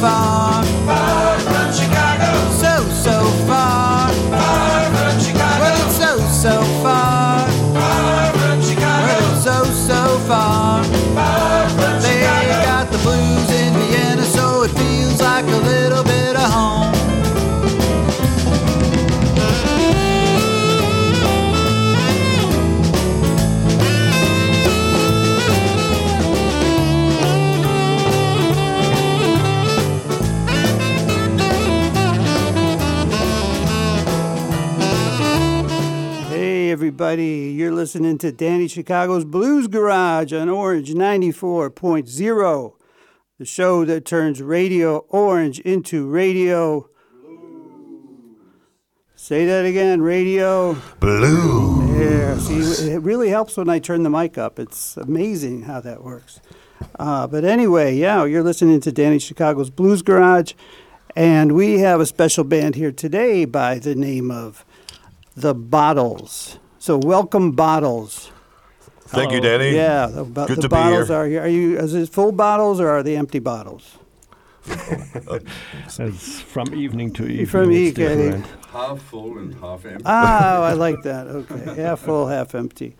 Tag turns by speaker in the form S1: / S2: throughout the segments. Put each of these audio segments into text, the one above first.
S1: far. Everybody, you're listening to Danny Chicago's Blues Garage on Orange 94.0, the show that turns Radio Orange into Radio. Blues. Say that again, Radio.
S2: Blue.
S1: Yeah, see, it really helps when I turn the mic up. It's amazing how that works. Uh, but anyway, yeah, you're listening to Danny Chicago's Blues Garage, and we have a special band here today by the name of the Bottles. So welcome, Bottles.
S2: Thank you, Danny.
S1: Yeah, the, bo-
S2: Good
S1: the
S2: to be
S1: bottles
S2: here.
S1: are here. Are you? Is it full bottles or are they empty bottles?
S3: It's from evening to evening.
S1: From
S3: it's
S1: evening.
S3: different.
S4: half full and half empty.
S1: Oh, I like that. Okay, half full, half empty.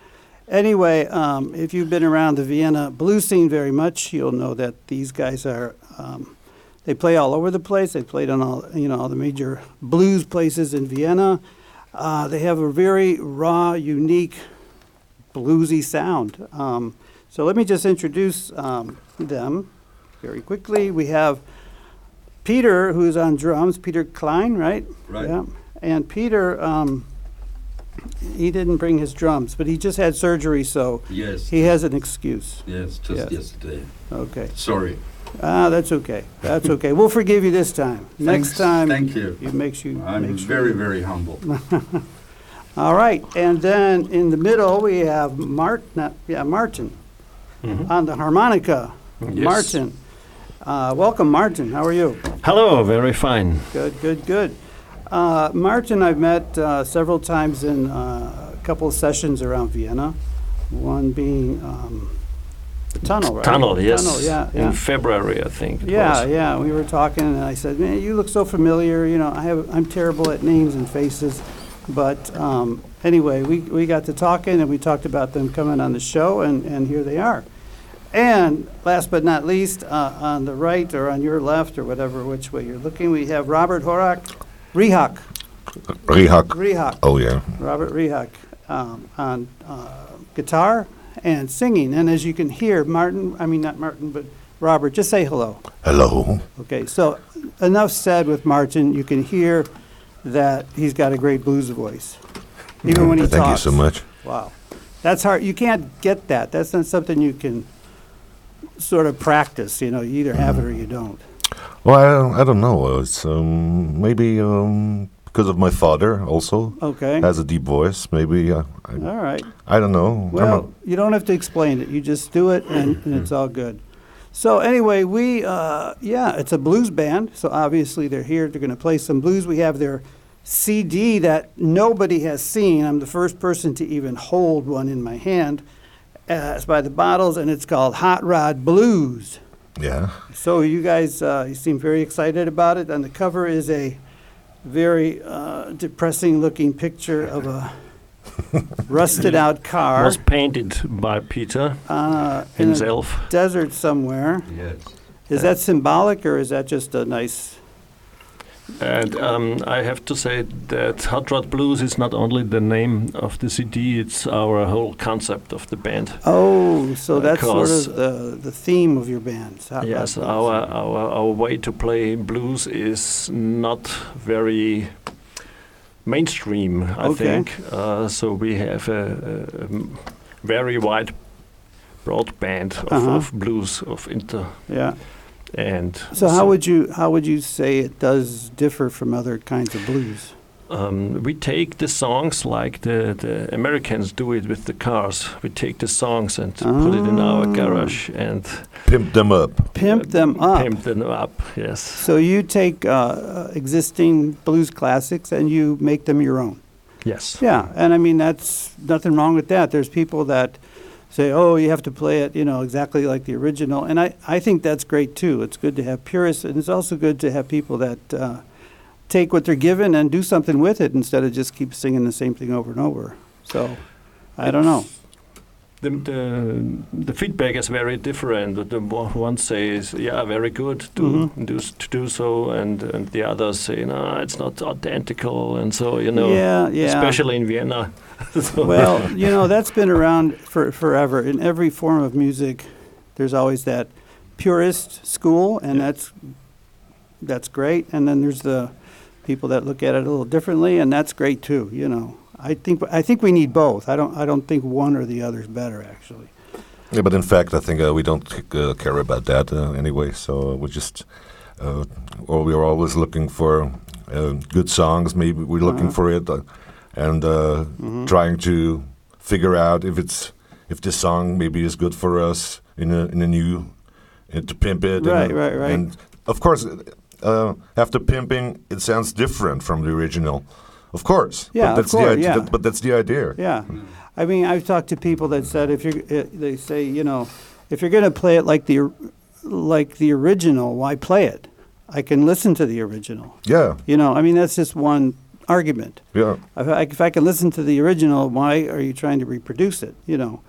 S1: Anyway, um, if you've been around the Vienna blues scene very much, you'll know that these guys are. Um, they play all over the place. They played on all you know all the major blues places in Vienna. Uh, they have a very raw, unique, bluesy sound. Um, so let me just introduce um, them very quickly. We have Peter, who's on drums. Peter Klein, right?
S4: Right.
S1: Yeah. And Peter, um, he didn't bring his drums, but he just had surgery, so
S4: Yes.
S1: he has an excuse.
S4: Yes, just
S1: Yes.
S4: yesterday.
S1: Okay.
S4: Sorry.
S1: Ah, that's okay. That's okay. We'll forgive you this time. Next
S4: Thanks.
S1: time,
S4: Thank you.
S1: It makes you.
S4: I'm
S1: makes you-
S4: very, very humble.
S1: All right, and then in the middle we have Mart, not, yeah, Martin
S3: Mhm.
S1: on the harmonica.
S3: Yes.
S1: Martin, uh, welcome, Martin. How are you?
S3: Hello, very fine.
S1: Good, good, good. Uh, Martin, I've met uh, several times in uh, a couple of sessions around Vienna. One being um, the tunnel, right?
S3: Tunnel, yes.
S1: Tunnel, yeah,
S3: In. February, I think.
S1: Yeah,
S3: was.
S1: yeah. We were talking, and I said, "Man, you look so familiar." You know, I have I'm terrible at names and faces, but um, anyway, we we got to talking, and we talked about them coming on the show, and and here they are. And last but not least, uh, on the right or on your left or whatever which way you're looking, we have Robert Horak, Rehak,
S2: Rehak.
S1: Rehak,
S2: Oh, yeah.
S1: Robert Rehak um, on uh, guitar and singing. And as you can hear, Martin, I mean not Martin, but Robert, just say hello.
S2: Hello.
S1: Okay, so enough said with Martin. You can hear that he's got a great blues voice, even when he talks
S2: Thank
S1: talks.
S2: you so much.
S1: Wow, that's hard. You can't get that. That's not something you can sort of practice. You know, you either have it or you don't.
S2: Well, I don't, I don't know. It's um, maybe um, because of my father also
S1: Okay.
S2: has a deep voice. Maybe uh, I,
S1: All right.
S2: I don't know.
S1: Well, you don't have to explain it. You just do it, and, and it's all good. So anyway, we uh, yeah, it's a blues band. So obviously they're here. They're going to play some blues. We have their CD that nobody has seen. I'm the first person to even hold one in my hand. Uh, it's by the Bottles, and it's called Hot Rod Blues.
S2: yeah.
S1: So you guys, uh, you seem very excited about it. and the cover is a very uh, depressing-looking picture of a rusted-out car.
S3: Was painted by Peter
S1: Uh, in a
S3: himself.
S1: desert somewhere.
S4: Yes.
S1: Is that symbolic or is that just a nice?
S3: And um, I have to say that Hot Rod Blues is not only the name of the CD, it's our whole concept of the band.
S1: Oh, so that's sort of the the theme of your band. Hot
S3: yes,
S1: Rod
S3: our, our, our way to play blues is not very mainstream, I
S1: Okay.
S3: think. Uh, so we have a very wide, broad band of,
S1: Uh-huh.
S3: of blues, of inter.
S1: Yeah.
S3: And
S1: So how would you how would you say it does differ from other kinds of blues?
S3: Um, we take the songs like the, the Americans do it with the cars. We take the songs and put it in our
S1: Ah.
S3: garage and
S2: Pimp them up.
S1: Pimp them up.
S3: pimp them up. Yes.
S1: So you take uh, existing blues classics and you make them your own.
S3: Yes.
S1: Yeah, and I mean that's nothing wrong with that. There's people that say, oh, you have to play it, you know, exactly like the original. And I, I think that's great too. It's good to have purists, and it's also good to have people that uh, take what they're given and do something with it instead of just keep singing the same thing over and over. So, I don't know.
S3: The, the the feedback is very different. The one says, "Yeah, very good to
S1: Mhm.
S3: do to do so," and, and the others say, "No, it's not identical." And so you know,
S1: yeah, yeah.
S3: especially in Vienna. So-
S1: well, you know, that's been around for forever. In every form of music, there's always that purist school, and
S3: Yeah.
S1: that's that's great. And then there's the people that look at it a little differently, and that's great too. You know, I think I think we need both. I don't I don't think one or the other is better actually.
S2: Yeah, but in fact, I think uh, we don't uh, care about that uh, anyway. So we just, uh, or we are always looking for uh, good songs. Maybe we're looking
S1: Uh-huh.
S2: for it, uh, and uh,
S1: Mhm.
S2: trying to figure out if it's if this song maybe is good for us in a in a new uh, to pimp it. and,
S1: Right,
S2: uh,
S1: right, right.
S2: And of course, uh, after pimping, it sounds different from the original. Of course.
S1: Yeah,
S2: but
S1: of
S2: that's
S1: course,
S2: the idea.
S1: yeah.
S2: but that's the idea.
S1: Yeah, I mean, I've talked to people that said if you're, uh, they say, you know, if you're going to play it like the, like the original, why play it? I can listen to the original.
S2: Yeah,
S1: You know, I mean, that's just one argument.
S2: yeah.
S1: If I, if I can listen to the original, why are you trying to reproduce it? You know,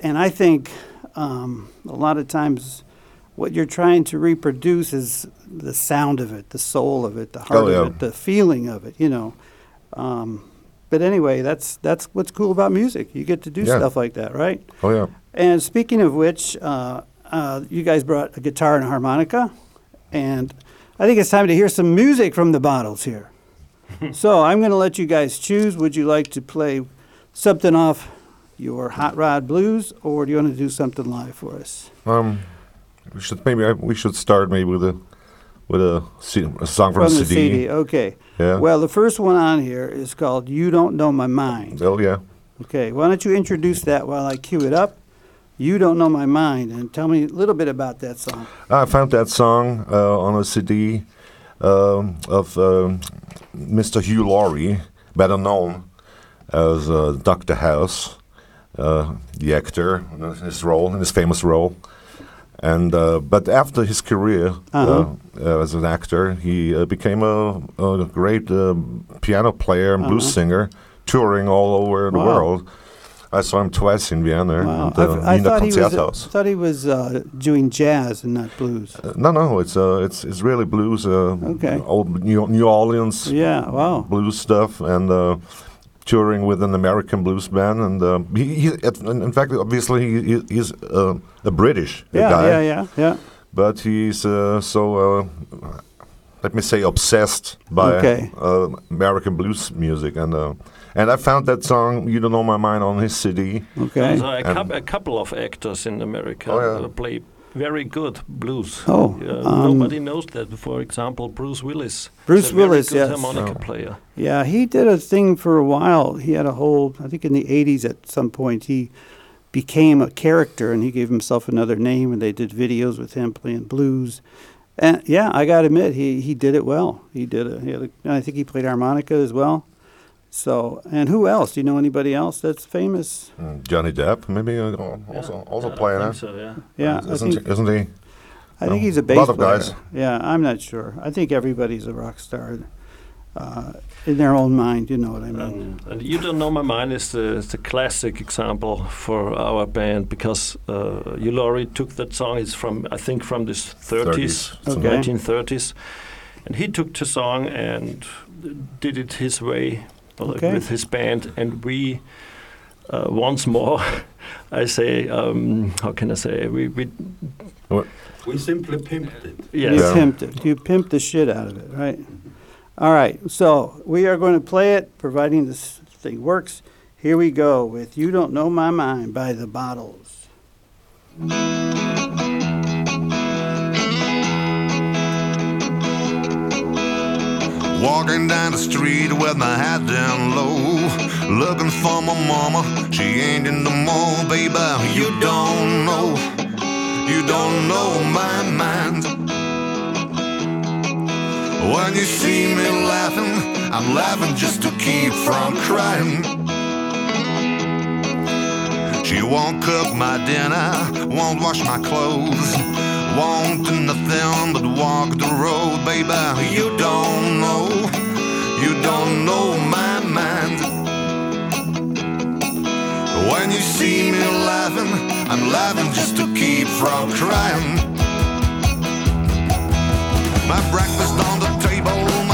S1: and I think um, a lot of times what you're trying to reproduce is the sound of it, the soul of it, the heart
S2: Oh, yeah.
S1: of it, the feeling of it. You know. Um, but anyway, that's that's what's cool about music. You get to do
S2: Yeah.
S1: stuff like that, right?
S2: Oh yeah.
S1: And speaking of which, uh, uh, you guys brought a guitar and a harmonica, and I think it's time to hear some music from the bottles here. so I'm going to let you guys choose. Would you like to play something off your Hot Rod Blues, or do you want to do something live for us?
S2: Um, we should maybe we should start maybe with a with a song from,
S1: from
S2: the
S1: the
S2: CD.
S1: CD. Okay.
S2: Yeah.
S1: Well, the first one on here is called "You Don't Know My Mind."
S2: Oh yeah.
S1: Okay. Why don't you introduce that while I cue it up? You don't know my mind, and tell me a little bit about that song.
S2: I found that song uh, on a CD um, of um, Mr. Hugh Laurie, better known as uh, Dr. House, uh, the actor in his role, in his famous role. And uh, but after his career
S1: Uh-huh.
S2: uh, uh, as an actor, he uh, became a, a great uh, piano player and blues
S1: Uh-huh.
S2: singer, touring all over the
S1: Wow.
S2: world. I saw him twice in Vienna
S1: Wow.
S2: the
S1: I've- I
S2: Wiener
S1: thought he was, thought he was uh, doing jazz and not blues.
S2: Uh, no, no, it's uh, it's it's really blues. Uh,
S1: Okay.
S2: Old New, New Orleans
S1: Yeah, wow.
S2: blues stuff, and uh, touring with an American blues band. And uh, he, he, at- in in fact, obviously, he, he- he's uh, a British
S1: Yeah,
S2: guy,
S1: yeah, yeah, yeah.
S2: but he's uh, so. Uh, let me say obsessed by
S1: Okay.
S2: uh, American blues music, and uh, and I found that song "You Don't Know My Mind" on his CD.
S1: Okay.
S3: So a,
S2: And-
S3: coup- a couple of actors in America
S2: Oh, yeah.
S3: play very good blues.
S1: Oh,
S3: Uh,
S1: um,
S3: nobody knows that. For example, Bruce Willis.
S1: Bruce
S3: is a very
S1: Willis,
S3: good
S1: yes.
S3: harmonica
S2: Oh.
S3: player.
S1: Yeah, he did a thing for a while. He had a whole, I think in the 80s at some point, he became a character and he gave himself another name and they did videos with him playing blues. And yeah, I got to admit, he, he did it well. He did it. He had a, and I think he played harmonica as well. So, and who else? Do you know anybody else that's famous?
S2: Mm, Johnny Depp, maybe uh, also
S3: Yeah,
S2: also
S3: I
S2: playing
S3: think so, yeah.
S1: Yeah, I
S2: isn't,
S1: think,
S2: isn't he?
S1: I think he's a
S2: A
S1: bass
S2: lot of
S1: player.
S2: guys.
S1: Yeah, I'm not sure. I think everybody's a rock star uh, in their own mind. You know what I mean?
S3: Um, and you don't know my mind is the, is the classic example for our band because uh, Hugh Laurie took that song. It's from I think from the 30s,
S2: 30s,
S1: Okay.
S3: 1930s, and he took the song and did it his way
S1: Okay.
S3: with his band, and we. Uh, once more, I say, um, how can I say? We, we
S4: We simply pimped it.
S3: yes.
S1: You
S2: Yeah.
S1: pimped it. You pimped the shit out of it, right? All right. So we are going to play it, providing this thing works. Here we go with "You Don't Know My Mind" by the Bottles.
S5: Walking down the street with my hat down low, looking for my mama. She ain't in the mall, baby. You don't know, you don't know my mind. When you see me laughing, I'm laughing just to keep from crying. She won't cook my dinner, won't wash my clothes, won't do nothing but walk the road, baby. You don't know, you don't know my mind. When you see me laughing, I'm laughing just to keep from crying. My breakfast on the table,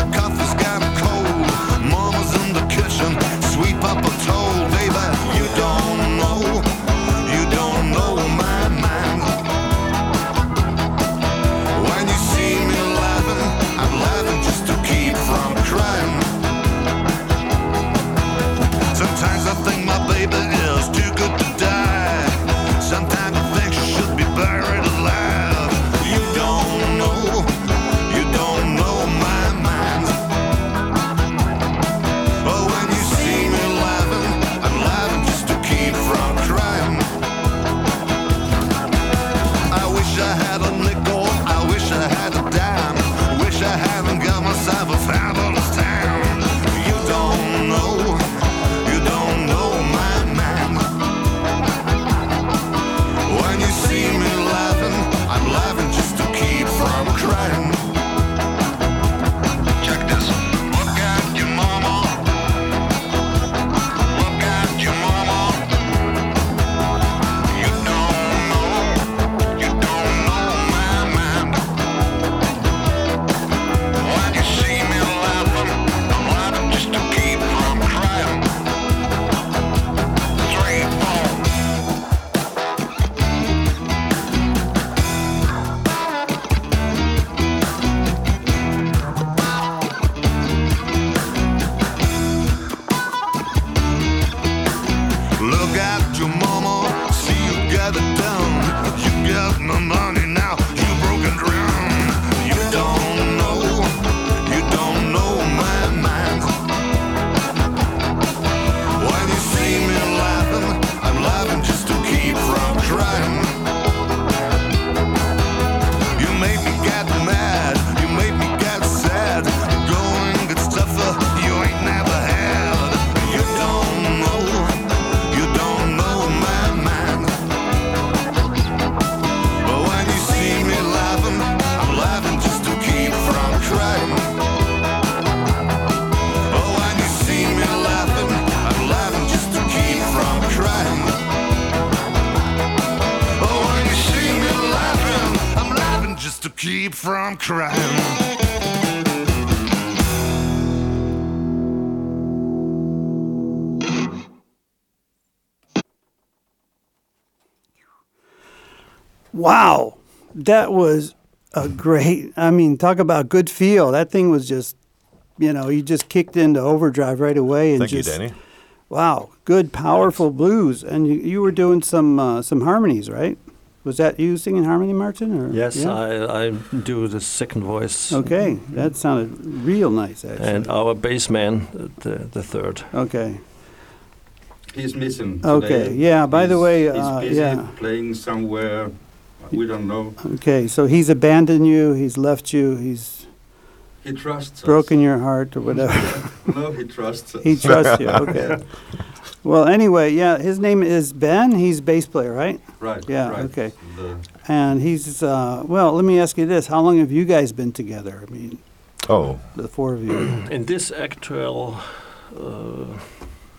S5: from crying.
S1: Wow, that was a great. I mean, talk about good feel. That thing was just, you know, you just kicked into overdrive right away and
S2: Thank you, Danny.
S1: wow, good, powerful blues. And you, you were doing some uh, some harmonies, right? Was that you singing harmony, Martin? Or
S3: Yes,
S1: yeah?
S3: I, I do the second voice.
S1: Okay, that sounded real nice, actually.
S3: And our bass man, the, the third.
S1: okay,
S4: He's missing.
S1: Okay,
S4: today.
S1: yeah, by the
S4: He's-
S1: way,
S4: he's
S1: uh,
S4: busy
S1: yeah.
S4: playing somewhere. We don't know.
S1: okay. So he's abandoned you. He's left you. He's
S4: He trusts
S1: broken
S4: us.
S1: your heart or whatever.
S4: No, he trusts us.
S1: he trusts you. Okay. Well, anyway, yeah, his name is Ben. He's bass player, right?
S4: right.
S1: Yeah,
S4: right.
S1: okay.
S4: The,
S1: And he's uh, well. Let me ask you this: How long have you guys been together? I mean,
S2: Oh,
S1: the four of you.
S3: In this actual uh,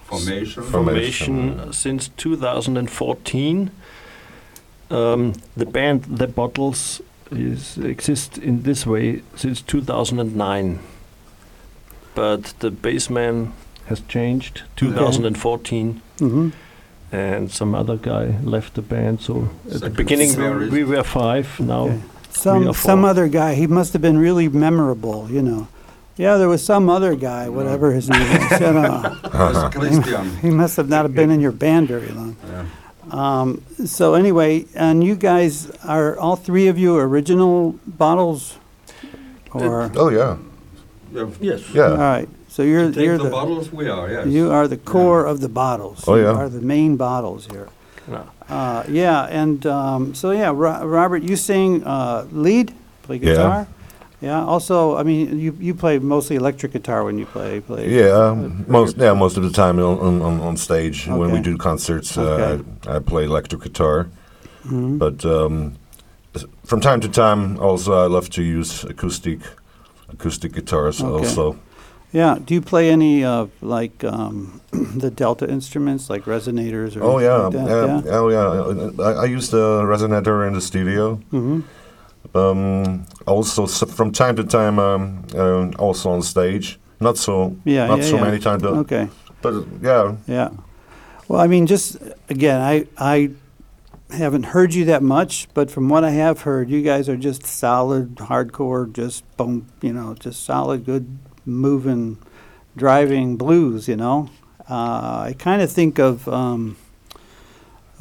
S4: formation.
S3: Formation
S2: Formation.
S3: since 2014. Um, the band The Bottles is exists in this way since 2009. But the bassman has changed 2014
S1: hmm
S3: and some other guy left the band so at the beginning we, we were five now
S1: Okay. Some
S3: or
S1: some
S3: four.
S1: other guy. He must have been really memorable. You know. Yeah, there was some other guy, whatever his name is. You know.
S4: That's Christian.
S1: He must have not have been in your band very long.
S4: Yeah.
S1: Um, so anyway, and you guys are all three of you original bottles, or
S2: oh yeah,
S4: Yeah.
S3: yes
S1: all
S2: yeah.
S1: right. So you're
S4: Take
S1: you're
S4: the,
S1: the,
S4: bottles we are, yes.
S1: you are the core of the bottles.
S2: Oh,
S1: You
S2: yeah.
S1: are the main bottles here.
S3: No.
S1: Uh, yeah, and um, so yeah, Ro- Robert, you sing uh, lead, play
S2: Yeah.
S1: guitar, Yeah. Also, I mean, you you play mostly electric guitar when you play. play
S2: Yeah, um, most yeah most of the time on on, on- on stage when we
S1: Okay.
S2: do concerts, uh,
S1: Okay.
S2: I, I play electric guitar.
S1: Mhm.
S2: But um, s- from time to time, also I love to use acoustic acoustic guitars.
S1: Okay.
S2: Also,
S1: Yeah. Do you play any uh, like um, the Delta instruments, like resonators or?
S2: oh yeah,
S1: like
S2: yeah, oh yeah. I, I use the resonator in the studio.
S1: hmm
S2: Um, also, from time to time, um, um, also on stage. Not so,
S1: Yeah.
S2: not
S1: yeah,
S2: so
S1: yeah.
S2: many times, but,
S1: Okay.
S2: but yeah,
S1: Yeah. Well, I mean, just again, I I haven't heard you that much, but from what I have heard, you guys are just solid, hardcore, just boom, you know, just solid, good, moving, driving blues. You know, uh, I kind of think of. Um,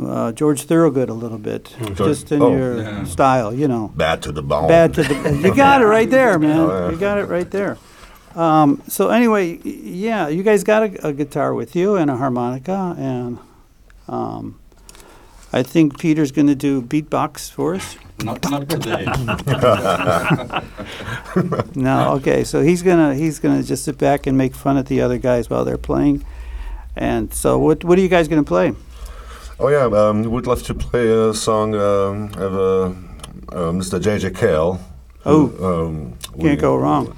S1: uh, George Thorogood a little bit,
S2: George-
S1: just in
S2: oh.
S1: your
S4: Yeah.
S1: style, you know.
S2: bad to the bone.
S1: Bad to the. You got it right there, man.
S2: Oh.
S1: You got it right there. Um, so anyway, yeah, you guys got a, a guitar with you and a harmonica, and um, I think Peter's going to do beatbox for us.
S4: Not, not today.
S1: No, okay, so he's gonna he's gonna just sit back and make fun at the other guys while they're playing. And so, what what are you guys going to play?
S2: Oh yeah, um, would love to play a song um, of uh, uh, Mr. J.J. Cale. who, um, we-
S1: Can't go wrong.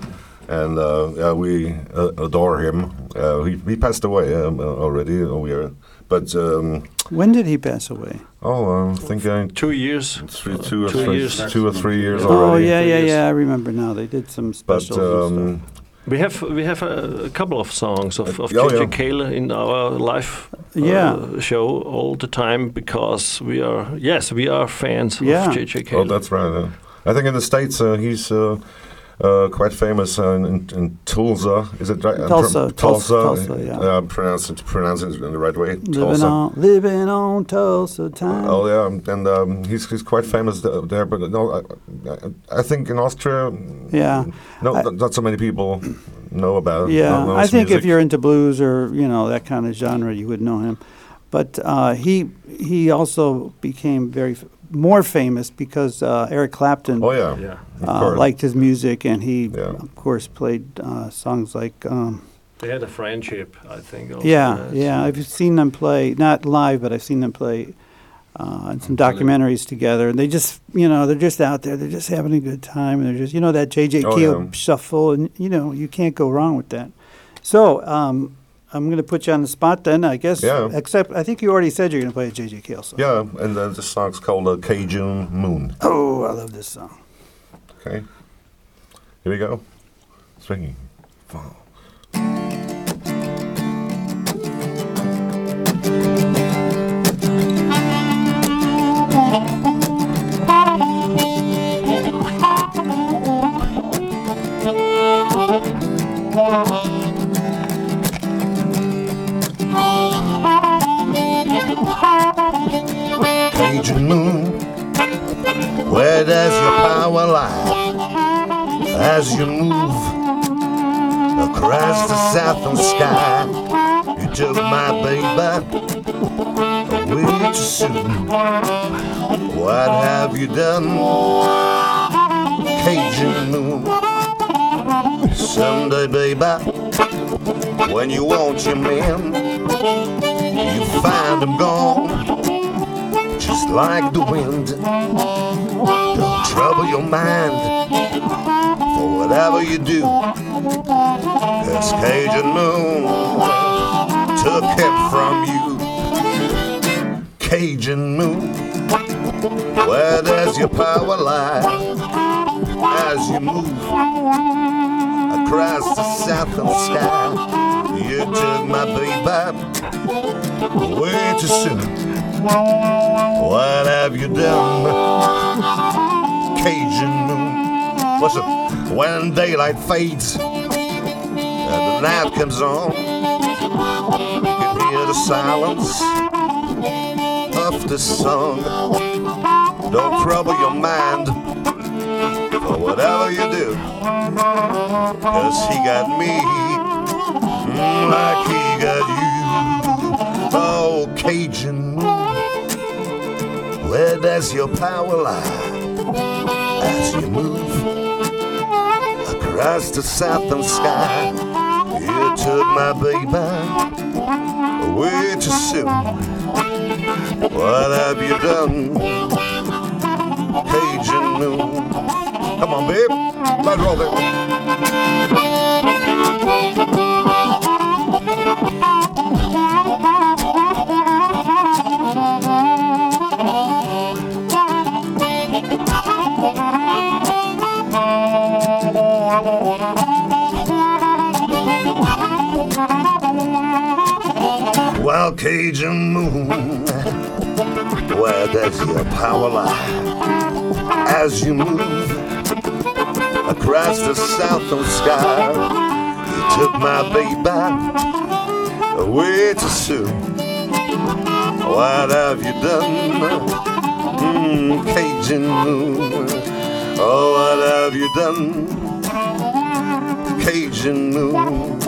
S2: And uh, yeah, we uh, adore him. Uh, he, he passed away um, uh, already. We are, but um,
S1: When did he pass away?
S2: oh, I think I
S3: Two years.
S2: three,
S3: uh,
S2: two, or
S3: two
S2: three,
S3: years.
S2: two or three years
S1: Oh
S2: already.
S1: yeah, yeah, yeah. I remember now. They did some
S2: But
S1: specials. and
S2: um,
S1: stuff.
S3: We have we have a, a couple of songs of, of
S2: Oh,
S3: J.J.
S2: yeah.
S3: Cale in our live uh,
S1: Yeah.
S3: show all the time because we are yes we are fans
S1: Yeah.
S3: of J.J. Cale.
S2: oh, that's right. Uh, I think in the states uh, he's. Uh, quite famous uh, in, in Tulsa, is it right?
S1: Tulsa, Tulsa,
S2: Tulsa,
S1: Tulsa, yeah.
S2: Uh, pronounce it, pronounce it in the right way.
S1: living
S2: Tulsa.
S1: on living on Tulsa time.
S2: Oh yeah, and um, he's he's quite famous there. But no, I, I- think in Austria,
S1: Yeah.
S2: no,
S1: I-
S2: not, so many people know about.
S1: Yeah,
S2: know
S1: I think if you're into blues or you know that kind of genre, you would know him. But uh, he he also became very more famous because uh, Eric Clapton
S2: Oh yeah,
S3: yeah,
S1: uh, liked his music, and he
S2: Yeah.
S1: of course played uh, songs like um,
S3: they had a friendship, I think. Also,
S1: yeah
S3: That's-
S1: yeah. I've seen them play not live, but I've seen them play. Uh, in some documentaries together, and they just, you know, they're just out there. They're just having a good time, and they're just, you know, that J.J.
S2: Oh,
S1: Cale
S2: yeah.
S1: shuffle, and you know, you can't go wrong with that. So, um, I'm going to put you on the spot then, I guess.
S2: Yeah.
S1: Except, I think you already said you're going to play a J.J. Cale song.
S2: yeah, and uh, the song's called uh, Cajun Moon.
S1: Oh, I love this song.
S2: Okay, here we go. Swinging. Fall. Cajun moon, where does your power lie? As you move across the southern sky, you took my baby way too soon. What have you done, Cajun moon? Someday, baby, when you want your man, you find him gone just like the wind. Don't trouble your mind for whatever you do. Cause Cajun Moon took him from you. Cajun Moon, where does your power lie? As you move across the southern sky, you took my baby way too soon. What have you done, Cajun moon? Listen, when daylight fades and the night comes on, you can hear the silence of the song. Don't trouble your mind for whatever you do, cause he got me like he got you. Oh, Cajun moon. Where does your power lie as you move across the southern sky. You took my baby way too soon. What have you done? Cajun moon. Come on, babe. Let's roll it. Cajun moon, where does your power lie? As you move across the southern sky, you took my baby away too soon. What have you done? Mm, Cajun moon. Oh, what have you done? Cajun moon.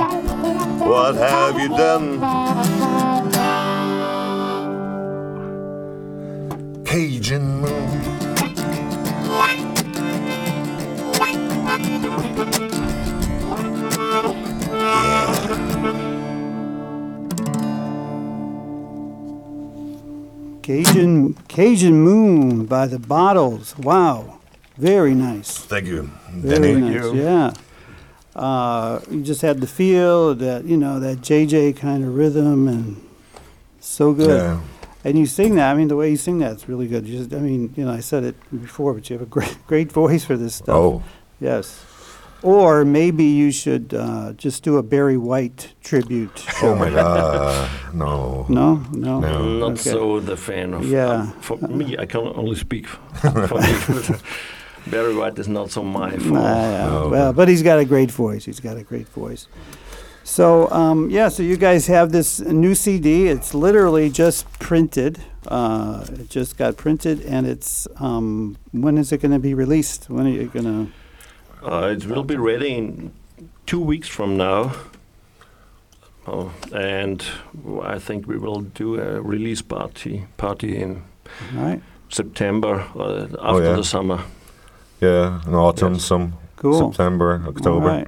S2: What have you done? Cajun moon.
S1: Cajun Cajun Moon by the Bottles. Wow, very nice.
S2: Thank you,
S1: Very
S2: Danny.
S1: nice. Yeah. Uh, you just had the feel that you know that JJ kind of rhythm and so good.
S2: Yeah.
S1: And you sing that. I mean, the way you sing that's really good. You just, I mean, you know, I said it before, but you have a great, great voice for this stuff.
S2: Oh,
S1: Yes. Or maybe you should uh, just do a Barry White tribute.
S2: oh my God, no.
S1: No, no.
S2: No.
S3: Not
S1: Okay.
S3: so the fan of.
S1: Yeah.
S3: For me, I can only speak for me. Barry White is not so my fault.
S1: yeah.
S2: No,
S1: well, but he's got a great voice. He's got a great voice. So, um, yeah, so you guys have this new CD. It's literally just printed. Uh, it just got printed, and it's um, when is it going to be released? When are you going to?
S3: Uh, it will be ready in two weeks from now. Oh, and I think we will do a release party party in
S1: All right,
S3: September uh, after
S2: yeah.
S3: the summer.
S2: Yeah, in autumn,
S3: Yes.
S2: some
S1: cool.
S2: September,
S1: All
S2: October.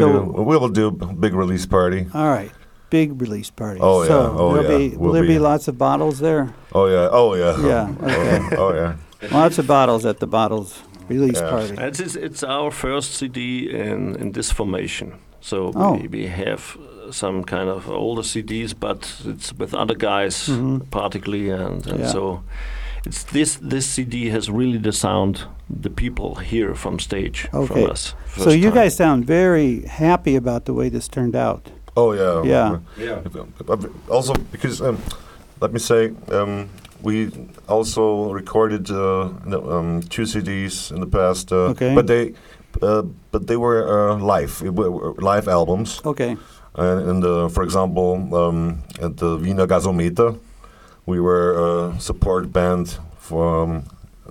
S1: Right.
S2: We,
S1: So-
S2: do, we will do a big release party.
S1: All right. Big release party.
S2: Oh, yeah.
S1: So
S2: Oh,
S1: there'll
S2: yeah.
S1: Be, will
S2: Will
S1: there be
S2: be.
S1: lots of bottles there?
S2: Oh yeah, oh yeah.
S1: Yeah, okay.
S2: Oh, oh yeah.
S1: Lots of bottles at the bottles release
S2: Yeah.
S1: party.
S3: And It's, it's our first CD in, in this formation. So
S1: Oh.
S3: we, we have uh, some kind of older CDs, but it's with other guys,
S1: Mhm.
S3: particularly, and, and
S1: Yeah.
S3: so it's this this CD has really the sound the people hear from stage
S1: Okay.
S3: from us.
S1: So you
S3: time.
S1: guys sound very happy about the way this turned out.
S2: Oh yeah.
S1: Yeah.
S4: Yeah.
S2: Also because um, let me say um, we also recorded uh, no, um, two CDs in the past. Uh,
S1: Okay.
S2: But they. Uh, but they were uh, live, were- were live albums.
S1: Okay.
S2: And, and uh, for example, um, at the Wiener Gasometer, we were a support band for um,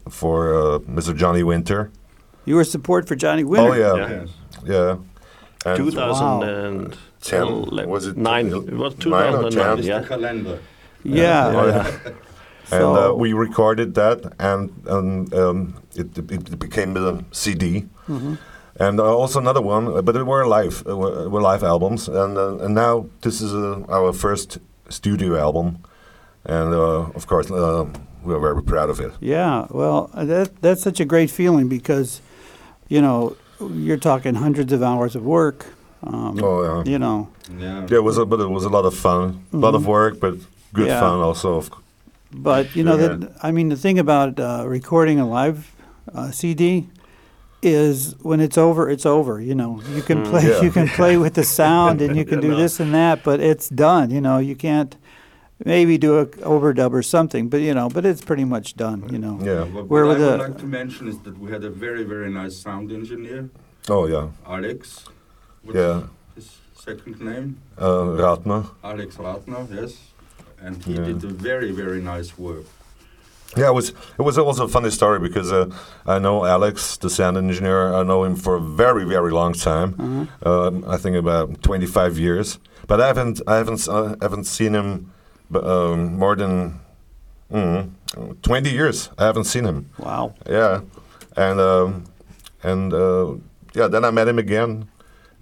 S2: for uh, Mr. Johnny Winter.
S1: You were support for Johnny Winter.
S2: Oh yeah,
S3: Yeah.
S4: Yes.
S2: yeah. And
S3: 2010
S2: Ten, was it
S3: nine? It was
S2: nine or
S3: 2009.
S2: ten?
S3: Yeah.
S4: The calendar.
S1: Yeah.
S2: Oh, yeah. and uh, we recorded that, and, and um, it, it, it became a CD.
S1: Mhm.
S2: And uh, also another one, uh, but they were live, uh, were, were live albums, and uh, and now this is uh, our first studio album, and uh, of course uh, we are very proud of it.
S1: Yeah. Well, that that's such a great feeling because, you know, you're talking hundreds of hours of work. Um,
S2: Oh yeah,
S1: You know.
S4: Yeah.
S2: yeah, it was a, but it was a lot of fun, a lot of
S1: Mhm.
S2: work, but good
S1: Yeah.
S2: fun also. Of,
S1: But you know
S2: Yeah.
S1: that I mean the thing about uh, recording a live uh, CD is when it's over, it's over. You know, you can
S3: Mm.
S1: play,
S2: Yeah.
S1: you can play with the sound, and you can
S3: Yeah,
S1: do
S3: no.
S1: this and that, but it's done. You know, you can't maybe do a overdub or something, but you know, but it's pretty much done. You know.
S2: yeah.
S4: What,
S1: Where
S4: what
S1: were
S4: I would
S1: the-
S4: like to mention is that we had a very, very nice sound engineer,
S2: Oh yeah.
S4: Alex. What's
S2: Yeah.
S4: his second name?
S2: Uh, Ratner.
S4: Alex Ratner, yes. And he
S2: Yeah.
S4: did a very, very nice work.
S2: Yeah, it was it was also a funny story because uh, I know Alex, the sound engineer. I know him for a very very long time.
S1: Uh-huh.
S2: Um, I think about twenty five years. But I haven't I haven't s- I haven't seen him b- um, more than mm, twenty years. I haven't seen him.
S1: Wow.
S2: Yeah, and um, and uh, yeah, then I met him again,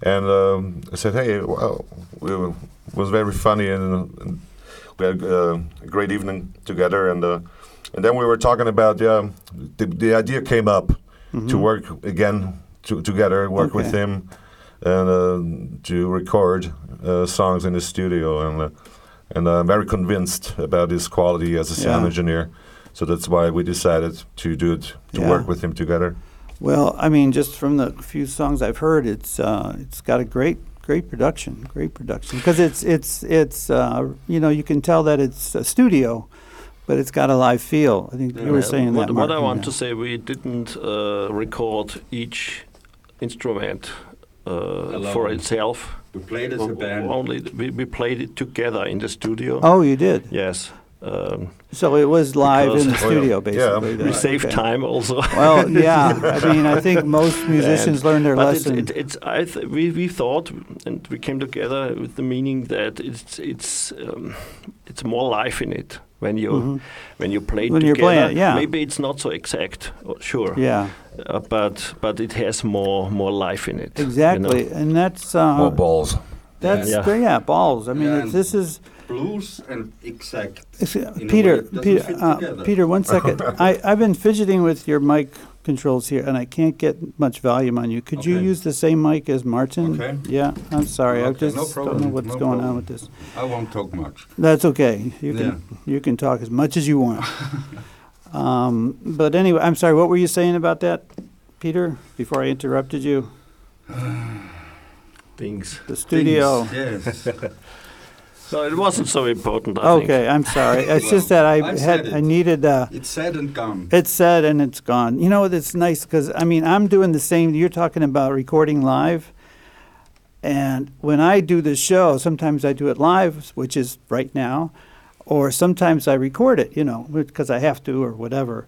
S2: and um, I said, "Hey, well, we were, it was very funny, and, and we had uh, a great evening together." And uh, and then we were talking about, yeah, the, the idea came up to work again to, together, work with him, and uh, to record uh, songs in the studio, and uh, and I'm very convinced about his quality as a sound
S1: Yeah.
S2: engineer. So that's why we decided to do it to
S1: Yeah.
S2: work with him together.
S1: Well, I mean, just from the few songs I've heard, it's uh, it's got a great great production, great production because it's it's it's uh, you know you can tell that it's a studio, but it's got a live feel. I think you were saying
S3: what,
S1: that.
S3: what I want
S1: yeah.
S3: to say, we didn't uh, record each instrument uh, for itself.
S4: We played as a band.
S3: Only we, we played it together in the studio.
S1: Oh, you did.
S3: Yes, um,
S1: So it was live in the
S3: Because-
S2: Oh, yeah.
S1: studio,
S2: Yeah.
S1: basically.
S2: We
S3: we saved
S1: Okay.
S3: time also.
S1: Well, yeah. I mean, I think most musicians learn their
S3: but
S1: lesson.
S3: It, it, it's I th- we we thought and we came together with the meaning that it's it's um, it's more life in it when you
S1: Mhm.
S3: when you play
S1: When you're
S3: together.
S1: playing yeah.
S3: Maybe it's not so exact, uh, sure.
S1: yeah,
S3: Uh, but but it has more more life in it. you know.
S1: exactly. And that's uh,
S2: More balls.
S1: that's
S3: Yeah.
S1: yeah. yeah balls. I mean,
S4: Yeah,
S1: this is
S4: Blues and exact.
S1: It's, uh,
S4: In a
S1: Peter,
S4: way,
S1: Peter, uh. Peter, one second. I, I've been fidgeting with your mic controls here, and I can't get much volume on you. Could you use the same mic as Martin?
S4: Okay.
S1: Yeah, I'm sorry. I
S4: Okay,
S1: just
S4: no
S1: don't know what's
S4: no
S1: going on with this.
S4: I won't talk much.
S1: That's okay. You can you can talk as much as you want. um, but anyway, I'm sorry. What were you saying about that, Peter? Before I interrupted you,
S3: Things.
S1: the studio.
S4: Yes.
S3: No, it wasn't so important. I think.
S1: Okay, I'm sorry. It's just that I
S4: I've
S1: had
S4: said
S1: I
S4: it.
S1: needed. Uh,
S4: it's said and gone.
S1: It's said and it's gone. You know, it's nice because I mean, I'm doing the same. You're talking about recording live, and when I do the show, sometimes I do it live, which is right now, or sometimes I record it. You know, because I have to or whatever.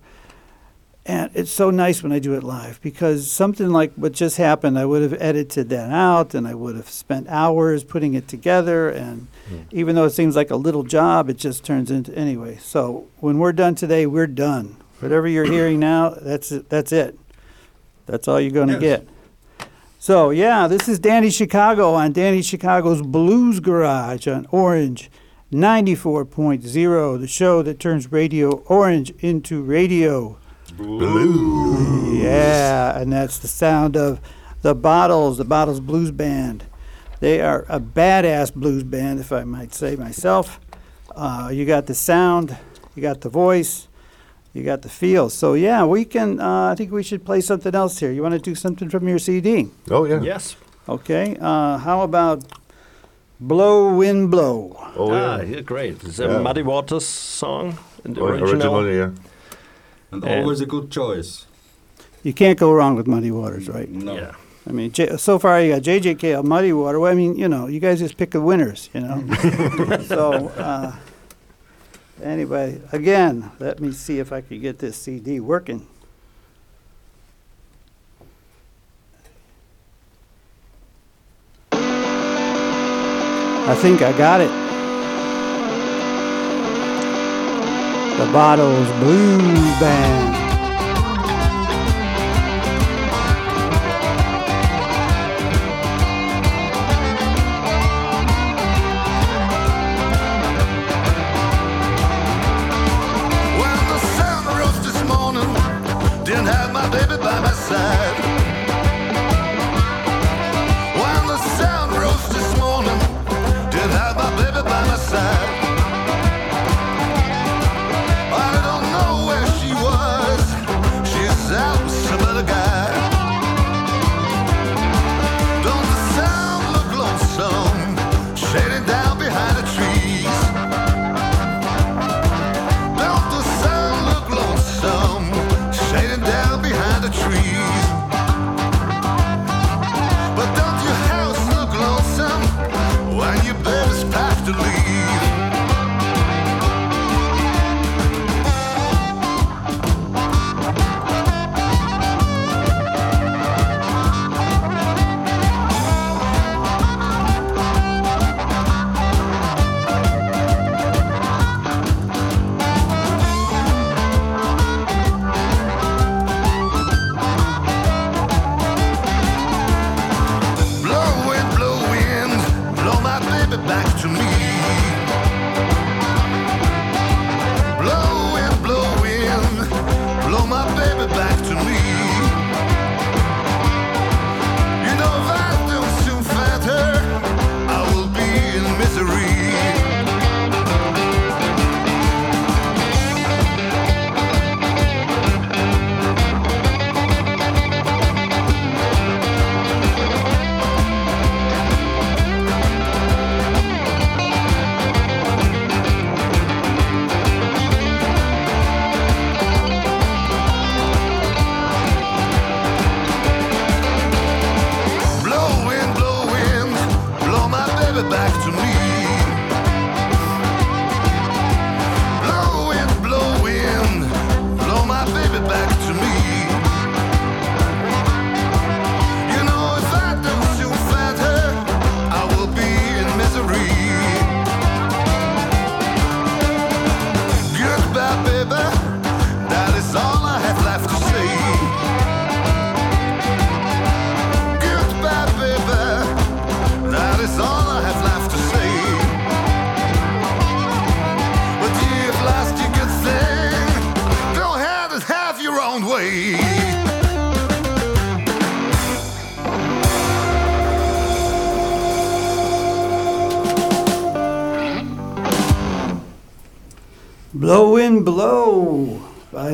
S1: And it's so nice when I do it live because something like what just happened, I would have edited that out and I would have spent hours putting it together. And hmm. even though it seems like a little job, it just turns into anyway. So when we're done today, we're done. Whatever you're hearing now, that's it. That's it. That's all you're going to
S4: Yes.
S1: get. So yeah, this is Danny Chicago on Danny Chicago's Blues Garage on Orange 94.0, the show that turns Radio Orange into radio. Blue. Yeah, and that's the sound of the Bottles, the Bottles Blues Band. They are a badass blues band, if I might say myself. Uh, you got the sound, you got the voice, you got the feel. So yeah, we can. Uh, I think we should play something else here. You want to do something from your CD?
S2: Oh yeah.
S3: Yes.
S1: Okay. Uh, how about "Blow Wind Blow"?
S2: Oh
S3: ah,
S2: yeah.
S3: yeah, great. It's a
S2: Yeah.
S3: Muddy Waters song. in the original.
S2: originally, yeah.
S4: And
S3: And-
S4: always a good choice.
S1: You can't go wrong with Muddy Waters, right?
S4: No.
S3: Yeah.
S1: I mean, J- so far you got JJ Cale, Muddy Water. Well, I mean, you know, you guys just pick the winners, you know. so, uh, anyway, again, let me see if I can get this CD working. I think I got it. The Bottles Blues Band.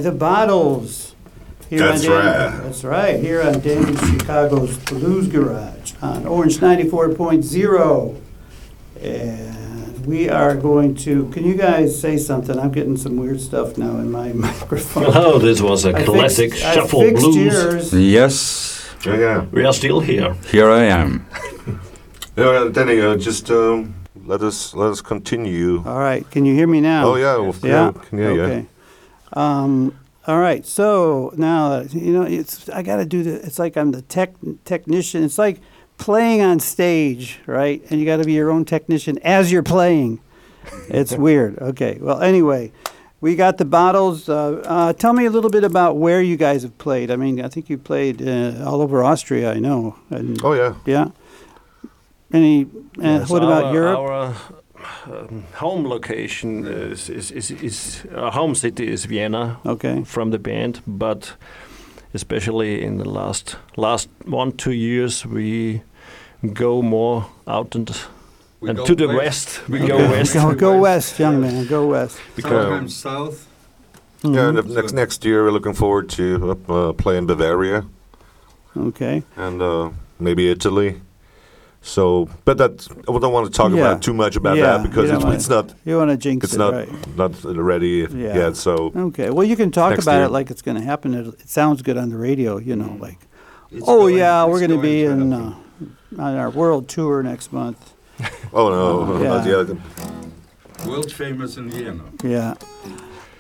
S5: The
S1: Bottles. Here
S2: That's
S1: on Dan-
S2: right.
S1: That's right, here on Danny Chicago's Blues Garage on Orange 94.0. And we are going to, can you guys say something? I'm getting some weird stuff now in my microphone.
S3: Oh, this was a
S1: I fixed-
S3: classic
S1: I
S3: shuffle
S1: fixed
S3: blues.
S1: yours.
S6: Yes,
S2: Yeah, yeah.
S3: We are still here.
S6: here I am.
S2: Yeah, Danny, uh, just um, let us let us continue.
S1: All right, can you hear me now?
S2: Oh yeah, well,
S1: Yeah.
S2: can hear you.
S1: Um, all right. So now you know it's. I got to do the. It's like I'm the tech technician. It's like playing on stage, right? And you got to be your own technician as you're playing. It's weird. Okay. Well, anyway, we got the bottles. Uh, uh, tell me a little bit about where you guys have played. I mean, I think you played uh, all over Austria. I know. And,
S2: Oh yeah.
S1: Yeah. Any? Uh,
S3: Yes,
S1: what about
S3: our-
S1: Europe?
S3: Our um, home location is, is, is, is our home city is Vienna
S1: okay.
S3: from the band, but especially in the last last one two years we go more out and,
S4: We
S3: and to the
S4: west.
S3: west. We go west.
S1: Go, go west, young man. Go west.
S4: Sometimes south.
S2: Yeah, and
S1: Mhm.
S2: the next next year we're looking forward to uh, play in Bavaria
S1: Okay.
S2: and uh, maybe Italy. So, but that I don't want to talk
S1: Yeah.
S2: about too much about
S1: Yeah,
S2: that because it's,
S1: don't
S2: it's not
S1: You want to jinx
S2: it's
S1: it,
S2: not
S1: right?
S2: not ready
S1: Yeah.
S2: yet. So
S1: Okay. Well, you can talk about
S2: year.
S1: it like it's going to happen. It, it sounds good on the radio, you know, like,
S4: It's
S1: oh
S4: going-
S1: yeah, we're going to be
S4: going
S1: in uh, on our world tour next month.
S2: oh no,
S1: Yeah.
S4: World famous in Vienna.
S1: Yeah.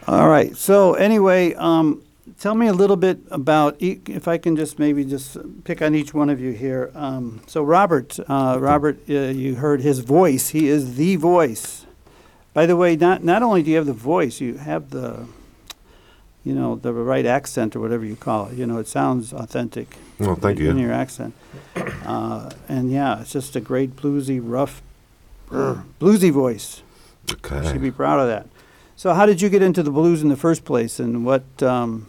S1: All right. So anyway, um, tell me a little bit about if I can just maybe just pick on each one of you here. Um, so Robert, uh, Robert, uh, you heard his voice. He is the voice. By the way, not not only do you have the voice, you have the, you know, the right accent or whatever you call it. You know, it sounds authentic.
S2: Oh, thank
S1: in, in
S2: you.
S1: your accent. Uh, and yeah, it's just a great bluesy, rough, brr, bluesy voice. You should be proud of that. So, how did you get into the blues in the first place, and what, um,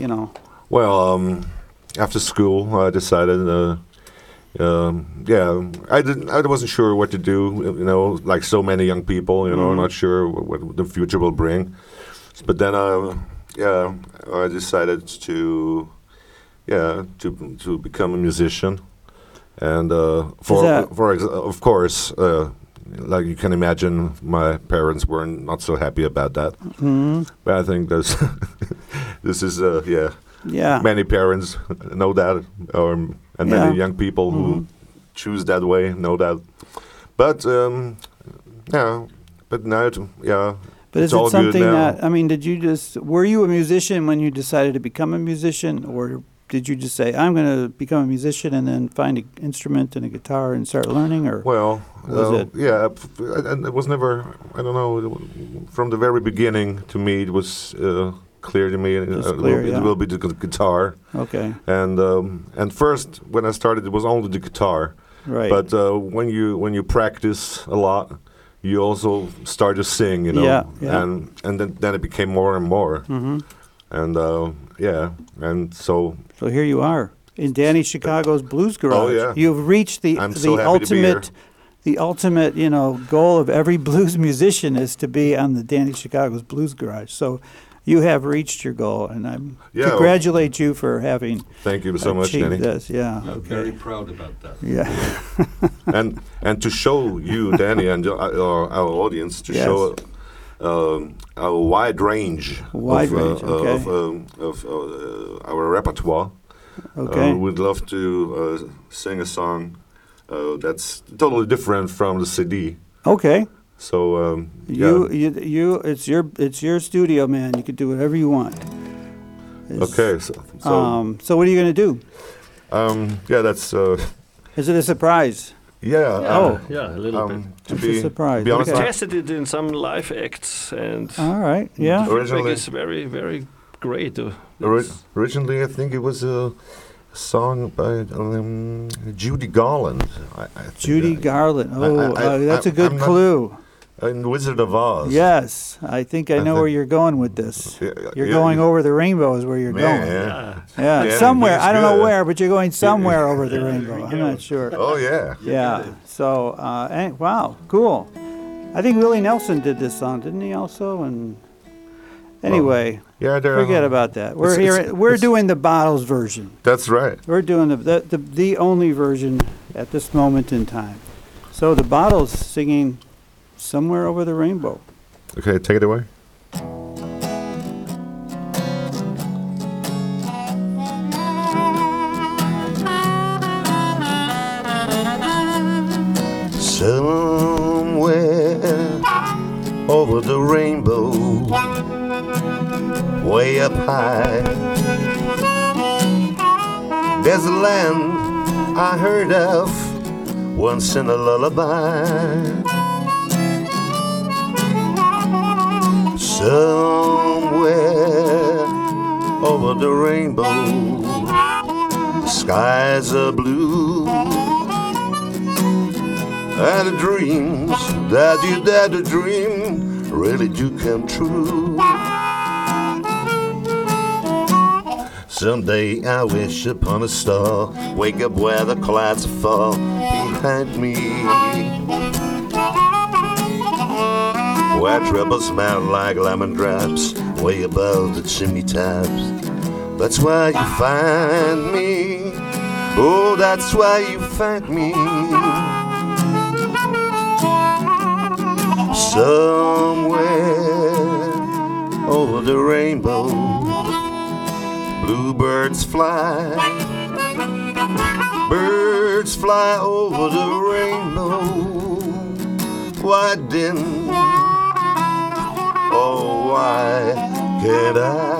S1: you know?
S2: Well, um, after school, I decided. Uh, um, yeah, I didn't. I wasn't sure what to do. You know, like so many young people. You know,
S1: Mhm.
S2: not sure what, what the future will bring. But then, uh, yeah, I decided to, yeah, to to become a musician, and uh, for
S1: that-
S2: for ex- of course, uh, like you can imagine, my parents were not so happy about that.
S1: hmm
S2: But I think this this is uh, yeah
S1: Yeah.
S2: many parents know that, or and
S1: Yeah.
S2: many young people
S1: Mhm.
S2: who choose that way know that. But um, yeah, but now it, yeah,
S1: But
S2: it's
S1: is
S2: all
S1: it something that I mean? Did you just were you a musician when you decided to become a musician, or did you just say I'm going to become a musician and then find an instrument and a guitar and start learning? Or
S2: well,
S1: Was
S2: uh,
S1: it-
S2: yeah, f- and it was never. I don't know. From the very beginning, to me, it was uh, clear to me. uh,
S1: Just
S2: it will be-
S1: yeah.
S2: It will be the guitar,
S1: okay,
S2: and um, and first when I started, it was only the guitar.
S1: right?
S2: But uh, when you when you practice a lot, you also start to sing, you know,
S1: Yeah, yeah.
S2: and and then, then it became more and more,
S1: hmm
S2: and uh, yeah, and so
S1: So here you are in Danny Chicago's Blues Garage.
S2: Oh, yeah.
S1: You've reached the
S2: I'm
S1: the
S2: so happy to be here.
S1: ultimate the ultimate, you know, goal of every blues musician is to be on the Danny Chicago's Blues Garage. So you have reached your goal and I'm
S2: Yeah.
S1: congratulate you for having
S2: thank you so much, Danny,
S1: this. Yeah.
S4: I'm
S1: okay.
S4: very proud about that.
S1: Yeah.
S2: and and to show you, Danny, and uh, our, our audience to
S1: Yes.
S2: show. Um, a wide range,
S1: Wide
S2: of, uh,
S1: range, okay.
S2: of, um, of uh, our repertoire.
S1: Okay.
S2: Uh, we'd love to uh, sing a song uh, that's totally different from the CD.
S1: okay.
S2: So um,
S1: You, you you it's your it's your studio, man. You can do whatever you want. It's-
S2: Okay, so, so
S1: um, so what are you going to do?
S2: um, yeah, that's uh,
S1: Is it a surprise?
S2: Yeah.
S1: Oh.
S2: uh,
S3: yeah, a little bit.
S2: um, to
S1: It's a
S2: be
S1: surprise,
S2: To be honest,
S1: okay.
S2: I-
S3: Tested it in some live acts, and
S1: All right. Yeah.
S3: the
S2: Originally-
S3: is very, very great. uh,
S2: ori- originally I think it was a song by um, Judy Garland. I, I
S1: Judy
S2: I-
S1: Garland. Oh,
S2: I-
S1: uh, that's a
S2: I-
S1: good
S2: I'm not-
S1: clue.
S5: In Wizard of Oz.
S1: Yes, I think I
S5: I
S1: know
S5: think-
S1: where you're going with this.
S5: Yeah,
S1: You're
S5: yeah,
S1: going
S5: yeah.
S1: over the rainbow is where you're
S5: Yeah,
S1: going.
S5: yeah.
S1: Yeah,
S5: Yeah,
S1: somewhere. I don't know where, but you're going somewhere over the rainbow. I'm not sure.
S5: Oh yeah.
S1: Yeah. So, uh, eh, wow, cool. I think Willie Nelson did this song, didn't he? Also, and anyway,
S5: Yeah, they're,
S1: forget about that. We're
S5: it's-
S1: here.
S5: it's-
S1: we're
S5: it's-
S1: doing the bottles version.
S5: That's right.
S1: We're doing the, the the the only version at this moment in time. So the bottles singing somewhere over the rainbow.
S5: Okay, take it away. Somewhere over the rainbow, way up high, there's a land I heard of once in a lullaby. Somewhere over the rainbow, skies are blue, and the dreams that you dare to dream really do come true. Someday I wish upon a star, wake up where the clouds fall behind me. Where trouble smell like lemon drops way above the chimney tops. That's why you find me. Oh, that's why you find me. Somewhere over the rainbow, bluebirds fly. Birds fly over the rainbow. Why didn't Oh, why can't I?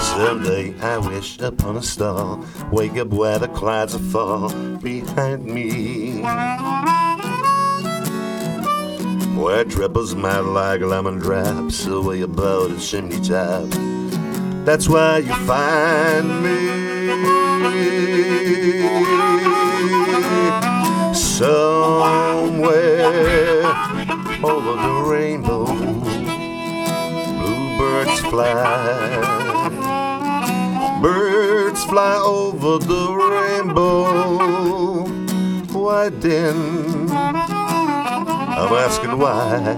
S5: Someday I wish upon a star, wake up where the clouds fall behind me. Where triples melt like lemon drops away above the chimney top. That's where you find me. Somewhere over the rainbow, bluebirds fly. Birds fly over the rainbow. Why then? I'm asking why.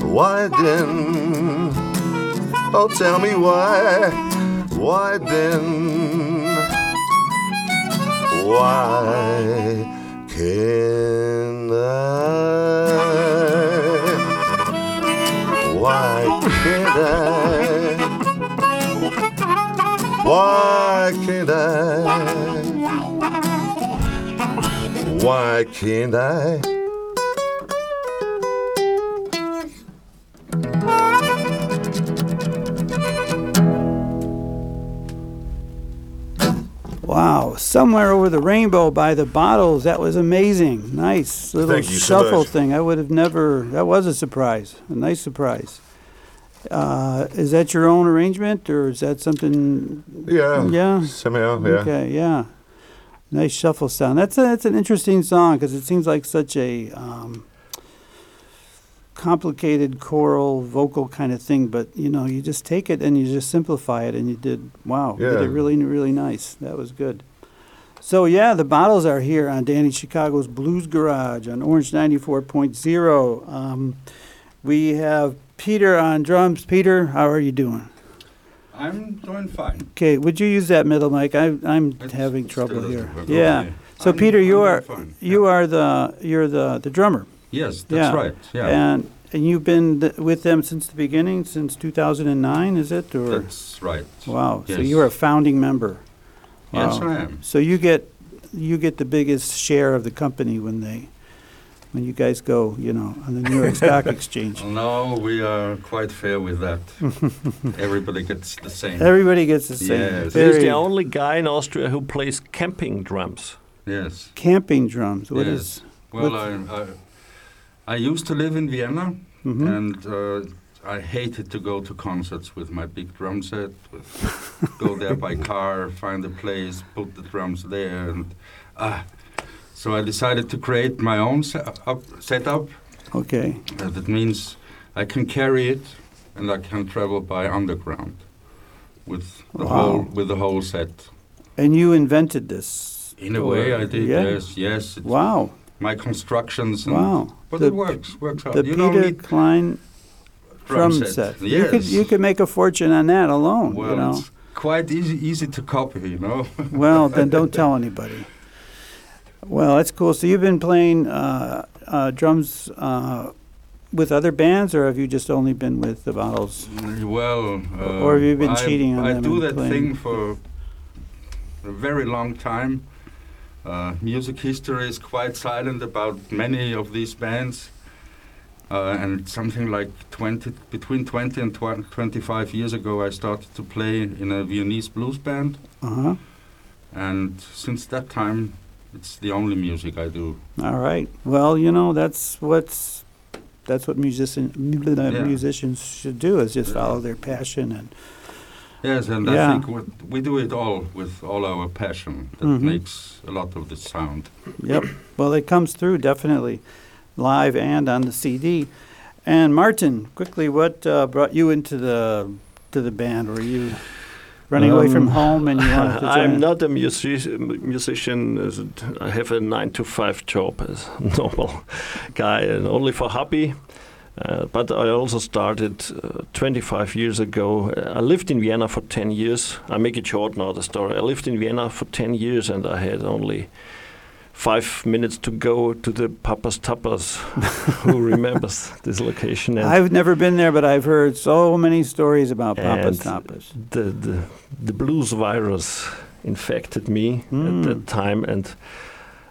S5: Why then? Oh, tell me why. Why then? Why can I? Why can't I? Why can't I? Why can't I?
S1: Somewhere over the rainbow by the bottles. That was amazing. Nice little
S5: so
S1: shuffle
S5: much.
S1: thing. I would have never. That was a surprise. A nice surprise. Uh, is that your own arrangement, or is that something?
S5: Yeah.
S1: Yeah.
S5: Somehow, yeah.
S1: Okay. Yeah. Nice shuffle sound. That's a, that's an interesting song because it seems like such a um, complicated choral vocal kind of thing. But you know, you just take it and you just simplify it, and you did wow. You did it really really nice. That was good. So yeah, the bottles are here on Danny Chicago's Blues Garage on Orange 94.0. Um, we have Peter on drums. Peter, how are you doing?
S4: I'm doing fine.
S1: Okay, would you use that middle mic? I, I'm
S4: It's-
S1: having
S4: it
S1: trouble here.
S4: work.
S1: Yeah.
S4: Okay.
S1: So
S4: I'm-
S1: Peter, you
S4: I'm
S1: are
S4: doing fine.
S1: you are the you're the the drummer.
S4: Yes, that's
S1: Yeah.
S4: right. Yeah,
S1: And and you've been th- with them since the beginning, since 2009, is it? Or
S4: that's right.
S1: wow, so
S4: yes.
S1: you're a founding member.
S4: Yes,
S1: Wow.
S4: I am.
S1: So you get you get the biggest share of the company when they when you guys go, you know, on the New York Stock Exchange.
S4: No, we are quite fair with that. Everybody gets the same.
S1: Everybody gets the same.
S4: Yes.
S3: He's
S1: Very
S3: the only guy in Austria who plays camping drums.
S4: yes.
S1: camping drums. What
S4: Yes.
S1: is?
S4: Well, I, I I used to live in Vienna,
S1: mhm.
S4: and uh, I hated to go to concerts with my big drum set. With, go there by car, find a place, put the drums there, and ah. So I decided to create my own se- up, setup.
S1: Okay.
S4: Uh, that means I can carry it, and I can travel by underground with the
S1: Wow.
S4: whole with the whole set.
S1: And you invented this.
S4: In a way, I did.
S1: Yeah.
S4: Yes, yes. It's
S1: Wow.
S4: My constructions. And,
S1: Wow.
S4: But
S1: The-
S4: it works. Works out.
S1: The
S4: you don't
S1: Peter
S4: need
S1: Klein
S4: drum,
S1: drum
S4: set. Yes.
S1: You could you could make a fortune on that alone.
S4: well,
S1: you know.
S4: it's quite easy easy to copy. You know.
S1: Well, then don't tell anybody. Well, that's cool. So you've been playing uh, uh, drums uh, with other bands, or have you just only been with the Bottles?
S4: Well,
S1: Or have you been
S4: I,
S1: cheating on
S4: I
S1: them
S4: do that
S1: playing?
S4: thing for a very long time. Uh, music history is quite silent about many of these bands, uh, and something like 20, between 20 and tw- 25 years ago, I started to play in a Viennese blues band,
S1: Uh huh.
S4: and since that time, it's the only music I do.
S1: All right. Well, you know that's what's that's what musician
S4: Yeah.
S1: musicians should do is just follow their passion and
S4: Yes, and
S1: Yeah.
S4: I think we, we do it all with all our passion that
S1: Mhm.
S4: makes a lot of the sound.
S1: Yep. Well, it comes through definitely, live and on the CD. And Martin, quickly, what uh, brought you into the to the band? Were you running away from
S3: Um,
S1: home and you wanted to join?
S3: I'm not a music- musician. I have a nine to five job as a normal guy, and only for hobby. Uh, but I also started uh, 25 years ago. I lived in Vienna for 10 years. I make it short now, the story. I lived in Vienna for 10 years and I had only five minutes to go to the Papas Tapas. Who remembers this location? And
S1: I've never been there, but I've heard so many stories about Papas Tapas.
S3: the, the the blues virus infected me
S1: Mm.
S3: at that time and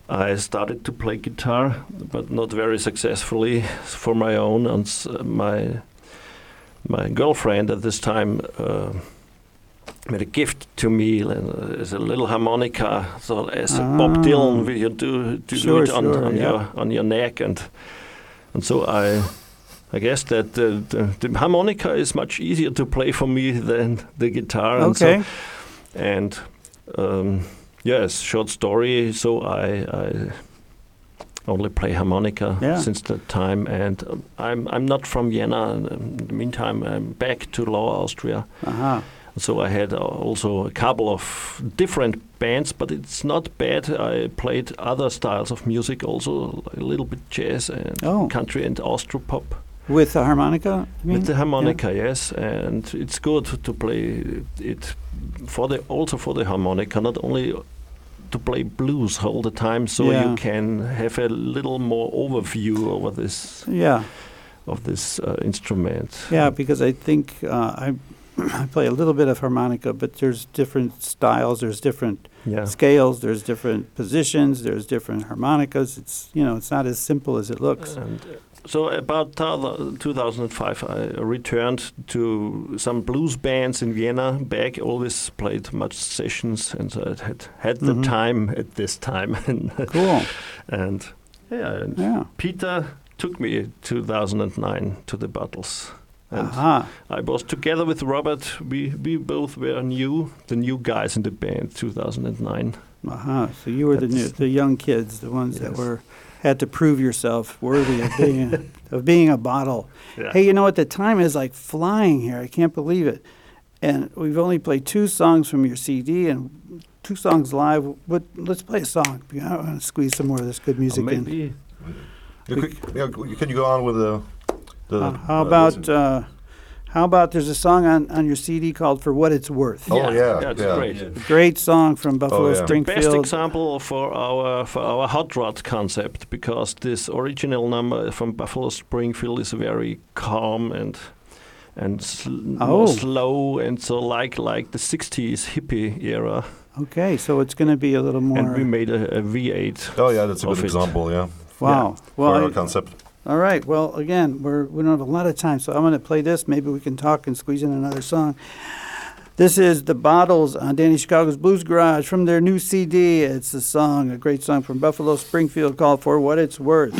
S3: I started to play guitar but not very successfully for my own and my my girlfriend at this time uh, made a gift to me uh, as a little harmonica so as a Bob
S1: Ah.
S3: Dylan you do, to
S1: Sure,
S3: do it on,
S1: sure,
S3: on
S1: yeah.
S3: your on your neck and and so I I guess that the, the, the harmonica is much easier to play for me than the guitar. And so-
S1: Okay.
S3: and um, yes, short story. So I, I only play harmonica
S1: Yeah.
S3: since that time, and um, I'm I'm not from Vienna. In the meantime, I'm back to Lower Austria.
S1: Uh-huh.
S3: So I had uh, also a couple of different bands, but it's not bad. I played other styles of music, also a little bit jazz and
S1: Oh.
S3: country and austropop.
S1: With the harmonica?
S3: With the harmonica, yes, and it's good to play it for the also for the harmonica, not only to play blues all the time, so
S1: Yeah.
S3: you can have a little more overview over this
S1: Yeah.
S3: of this uh, instrument.
S1: Yeah, because I think uh, I I play a little bit of harmonica, but there's different styles, there's different
S3: yeah.
S1: scales, there's different positions, there's different harmonicas. It's you know, it's not as simple as it looks.
S3: And uh, so about thou- 2005, I returned to some blues bands in Vienna. Back, always played much sessions, and so I had had the
S1: Mhm.
S3: time at this time. and,
S1: Cool.
S3: and yeah, and
S1: Yeah.
S3: Peter took me 2009 to the bottles. And
S1: Aha.
S3: I was together with Robert. We we both were new, the new guys in the band, 2009.
S1: Aha. So you were the new, the young kids, the ones that were had to prove yourself worthy of being a, of being a bottle.
S3: Yeah.
S1: Hey, you know what? The time is like flying here. I can't believe it. And we've only played two songs from your CD and two songs live. But let's play a song. I want to squeeze some more of this good music oh, in.
S3: maybe
S2: Yeah, quick, yeah, can you go on with the? The
S1: Uh, how
S2: uh,
S1: about
S2: listen?
S1: uh, how about there's a song on, on your CD called "For What It's Worth."
S2: Oh, yeah,
S3: that's
S2: yeah.
S3: great.
S4: Yeah.
S1: Great song from Buffalo
S2: yeah.
S3: Best example for our for our hot rod concept because this original number from Buffalo Springfield is very calm and and sl-
S1: Oh.
S3: more slow and so like like the 60s hippie era
S1: Okay, so it's going to be a little more.
S3: and we made a, a V8
S2: Oh yeah, that's a
S3: of
S2: good
S3: it.
S2: example. Yeah,
S1: wow.
S2: for
S1: Well,
S2: our
S1: I-
S2: concept.
S1: All right. Well, again, we're we don't have a lot of time, so I'm going to play this. Maybe we can talk and squeeze in another song. This is the Bottles on Danny Chicago's Blues Garage from their new CD. It's a song, a great song from Buffalo Springfield called "For What It's Worth."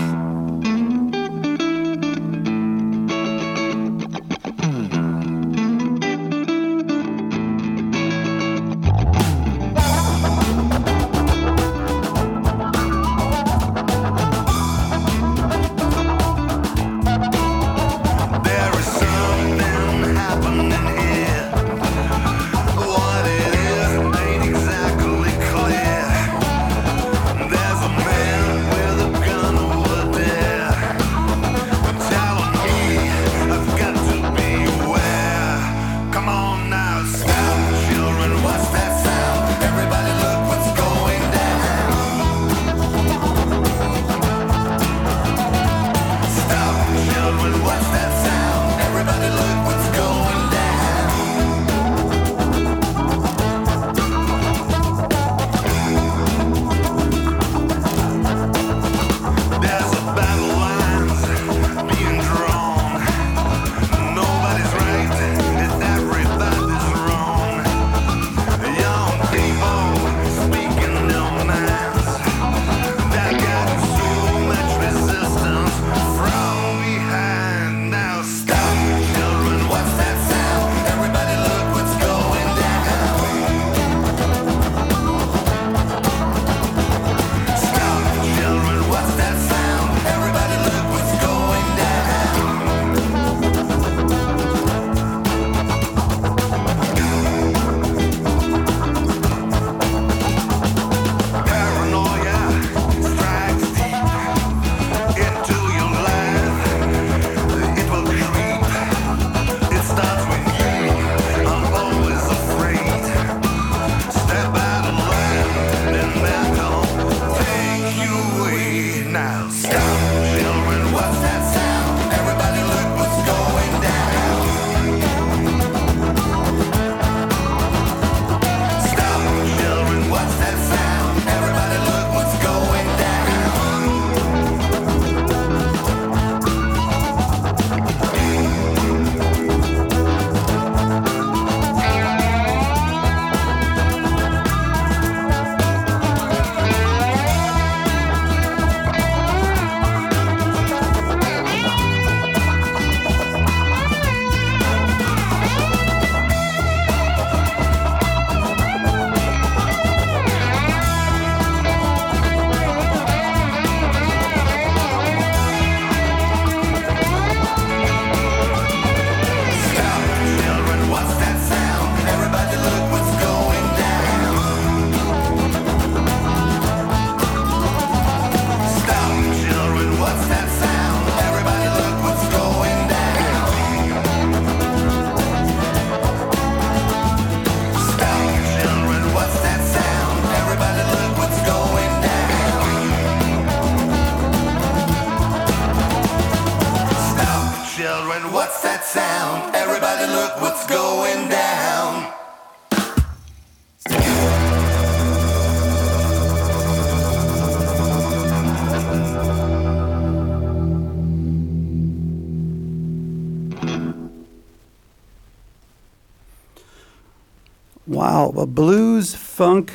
S1: A blues funk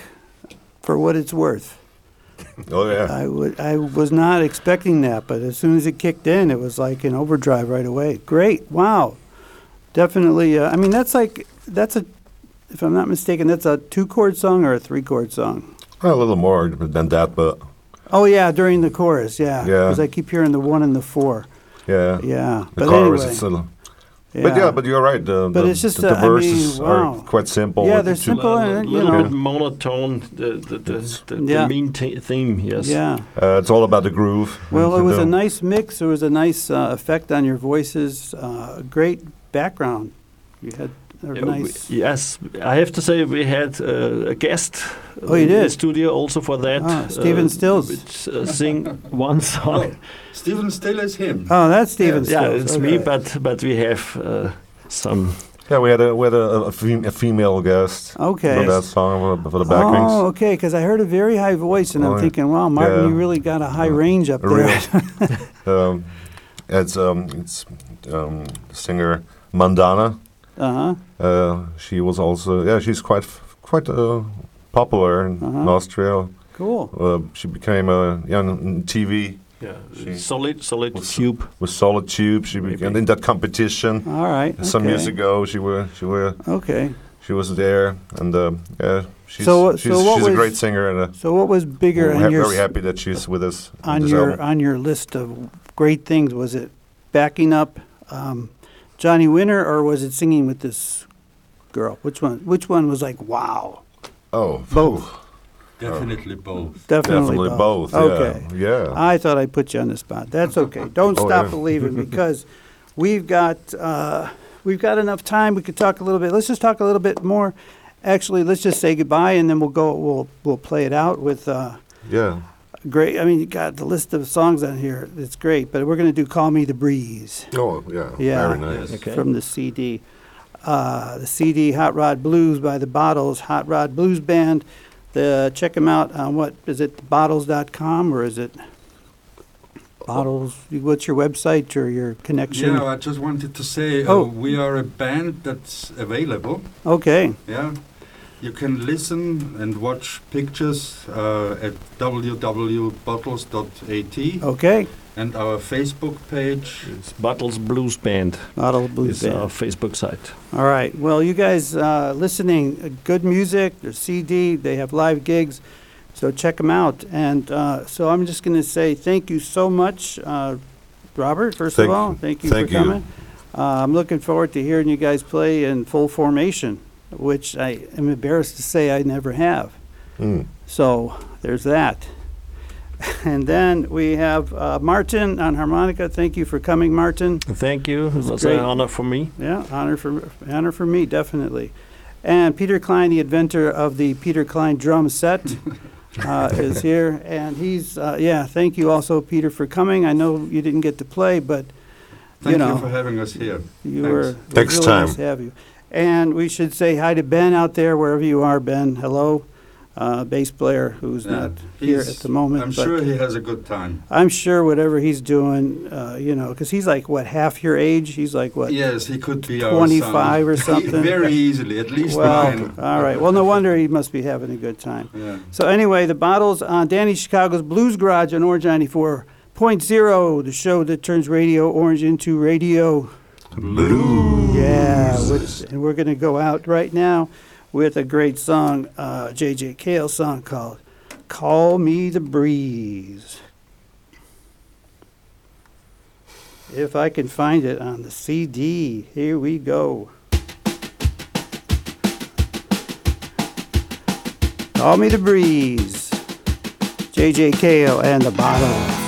S1: for what it's worth.
S2: Oh yeah.
S1: I was not expecting that, but as soon as it kicked in, it was like an overdrive right away. Great, wow, definitely. Uh, I mean, that's like that's a, if I'm not mistaken, that's a two chord song or a three chord song.
S2: a little more than that, but
S1: Oh yeah, during the chorus, yeah.
S2: Yeah.
S1: Because I keep hearing the one and the four.
S2: yeah.
S1: Yeah,
S2: The
S1: but
S2: chorus
S1: anyway,
S2: is a little. But yeah, but you're right. The,
S1: But
S2: the,
S1: it's just,
S2: the,
S1: uh,
S2: the
S1: I
S2: verses
S1: mean, wow.
S2: are quite simple.
S1: Yeah, they're simple
S3: a
S1: and, you
S3: little
S1: know.
S3: bit monotone. The the the, the,
S1: Yeah.
S3: the main t- theme. Yes.
S1: yeah.
S2: Uh, it's all about the groove.
S1: Well, it
S2: you
S1: was a nice mix. It was a nice uh, effect on your voices. Uh, great background. You had a
S3: Yeah, we- yes, I have to say we had uh, a guest.
S1: Oh, you did?
S3: studio also for that.
S1: Ah, Stephen Stills.
S3: Which, uh, sing one song.
S4: Oh, Stephen Still is him.
S1: Oh, that's Steven
S4: Yeah,
S3: yeah,
S1: Stills.
S3: it's me, but but we have uh, some.
S2: Yeah, we had a we had a, a, fem- a female guest
S1: Okay.
S2: for that song for, for the backings.
S1: Oh, okay. Because I heard a very high voice, and
S2: Oh,
S1: I'm
S2: yeah.
S1: thinking, wow, Martin,
S2: Yeah.
S1: you really got a high
S2: Uh,
S1: range up there.
S2: um, it's um, it's um, singer Mandana.
S1: uh huh.
S2: Uh, she was also yeah, she's quite f- quite uh, popular in, in
S1: Uh-huh.
S2: Austria.
S1: Cool.
S2: Uh, she became a yeah, on TV
S3: Yeah,
S2: She-
S3: solid, solid
S2: was-
S3: tube.
S2: with Solid Tube. She
S3: Maybe.
S2: began in that competition
S1: All right.
S2: some years ago. She were she were
S1: Okay.
S2: she was there, and uh, yeah, she's
S1: So
S2: she's,
S1: so what
S2: she's a great singer, and uh,
S1: So, what was bigger
S2: we're ha-
S1: your
S2: very happy that she's with us on
S1: on your
S2: album.
S1: on your list of great things? Was it backing up um, Johnny Winter, or was it singing with this girl? Which one? Which one was like wow?
S2: Oh,
S1: Both.
S4: Definitely both.
S1: Definitely,
S2: definitely both. yeah,
S1: Okay.
S2: yeah.
S1: I thought I'd put you on the spot. That's okay. Don't
S2: Oh,
S1: stop
S2: yeah.
S1: believing because we've got uh, we've got enough time. We could talk a little bit. Let's just talk a little bit more. Actually, let's just say goodbye and then we'll go. We'll we'll play it out with. Uh,
S2: yeah.
S1: great. I mean, you got the list of songs on here. It's great. But we're going to do "Call Me the Breeze."
S2: Oh, yeah.
S1: Yeah.
S2: Very nice.
S3: Okay.
S1: from the CD. Uh, the CD Hot Rod Blues by the Bottles, Hot Rod Blues Band. The, check them out on what is it, bottles.com or is it Bottles? What's your website or your connection?
S4: Yeah, I just wanted to say uh,
S1: Oh.
S4: we are a band that's available.
S1: Okay,
S4: Yeah, you can listen and watch pictures uh, at www.bottles.at
S1: okay.
S4: And our Facebook page.
S3: It's Bottles Blues Band.
S1: Bottles Blues
S3: is our Facebook site.
S1: All right. Well, you guys uh, listening, uh, good music, their CD, they have live gigs, so check them out. And uh, so I'm just going to say thank you so much, uh, Robert. First
S2: Thank-
S1: of all, thank you
S2: thank
S1: for
S2: you.
S1: coming. Uh, I'm looking forward to hearing you guys play in full formation, which I am embarrassed to say I never have.
S2: Mm.
S1: So there's that. And then we have uh, Martin on harmonica. Thank you for coming, Martin.
S3: Thank you. It was
S1: great.
S3: an honor for me.
S1: Yeah, honor for honor for me, definitely. And Peter Klein, the inventor of the Peter Klein drum set, uh, is here, and he's uh, yeah. Thank you also, Peter, for coming. I know you didn't get to play, but
S4: Thank you,
S1: know.
S4: for having us here.
S1: you
S4: Thanks.
S1: were
S2: Next
S1: really
S2: time.
S1: nice to have you. And we should say hi to Ben out there, wherever you are, Ben. Hello, uh, bass player who's
S4: Yeah,
S1: not here
S4: he's-
S1: at the moment.
S4: I'm
S1: but
S4: sure he has a good time.
S1: I'm sure whatever he's doing, uh, you know, because he's like what half your age. He's like what
S4: Yes, he could be our
S1: 25
S4: son.
S1: or something?
S4: Very easily, at least
S1: Well,
S4: mine.
S1: all right. Well, no wonder he must be having a good time.
S4: Yeah.
S1: So anyway, the bottles on Danny Chicago's Blues Garage on Orange 94.0, the show that turns Radio Orange into radio.
S2: Blue.
S1: Yeah, which, and we're going to go out right now with a great song, uh, J.J. Cale song called "Call Me the Breeze." If I can find it on the CD, here we go. Call Me the Breeze, J.J. Cale and the Bottles.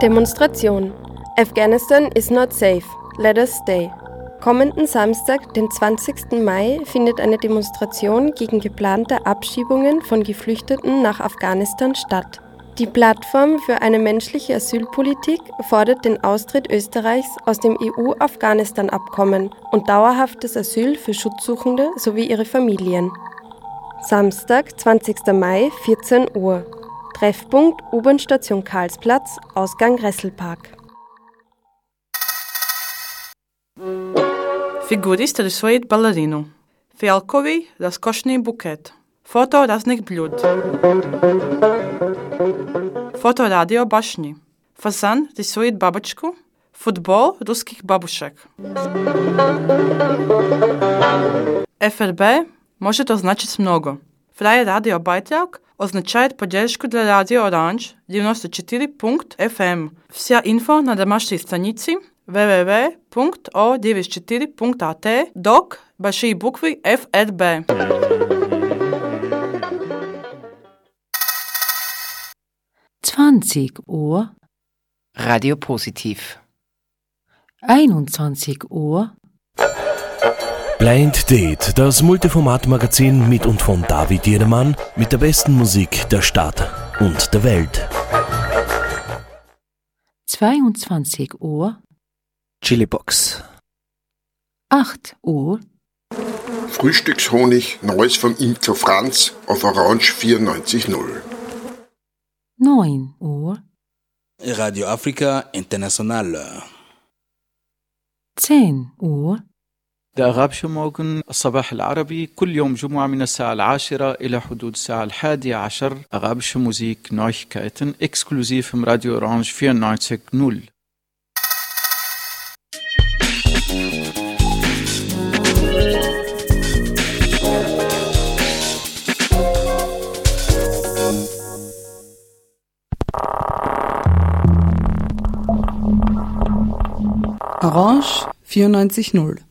S7: Demonstration. Afghanistan is not safe. Let us stay. Kommenden Samstag, den 20. Mai, findet eine Demonstration gegen geplante Abschiebungen von Geflüchteten nach Afghanistan statt. Die Plattform für eine menschliche Asylpolitik fordert den Austritt Österreichs aus dem EU-Afghanistan-Abkommen und dauerhaftes Asyl für Schutzsuchende sowie ihre Familien. Samstag, 20. Mai, 14 Uhr. Treffpunkt U-Bahn-Station Karlsplatz, Ausgang Resselpark.
S8: Figurist rysuje ballerinu. Fialkowy, rozkoszny bukiet. Foto raznych blud. Фото радио башни. Фазан рисует бабочку. Футбол русских бабушек. ФРБ может означать много. Фрай радиобайтрак означает поддержку для радио Оранж 94.fm. Вся инфо на домашней странице www.o94.at док большие буквы ФРБ.
S9: Zwanzig Uhr,
S10: Radio Positiv.
S9: 21 Uhr,
S11: Blind Date, das Multiformat-Magazin mit und von David Jedermann mit der besten Musik der Stadt und der Welt.
S9: 22 Uhr,
S10: Chilibox.
S9: 8 Uhr,
S12: Frühstückshonig, Neues vom Imker Franz auf Orange 94.0.
S9: 9 Uhr,
S13: Radio Africa International.
S9: 10 Uhr,
S14: الأغابشة موغن الصباح العربي كل يوم جمعة من الساعة العاشرة إلى حدود الساعة الحادية عشر أغابشة موزيك Neuigkeiten exklusiv im Radio Orange 94.0
S15: Orange 94.0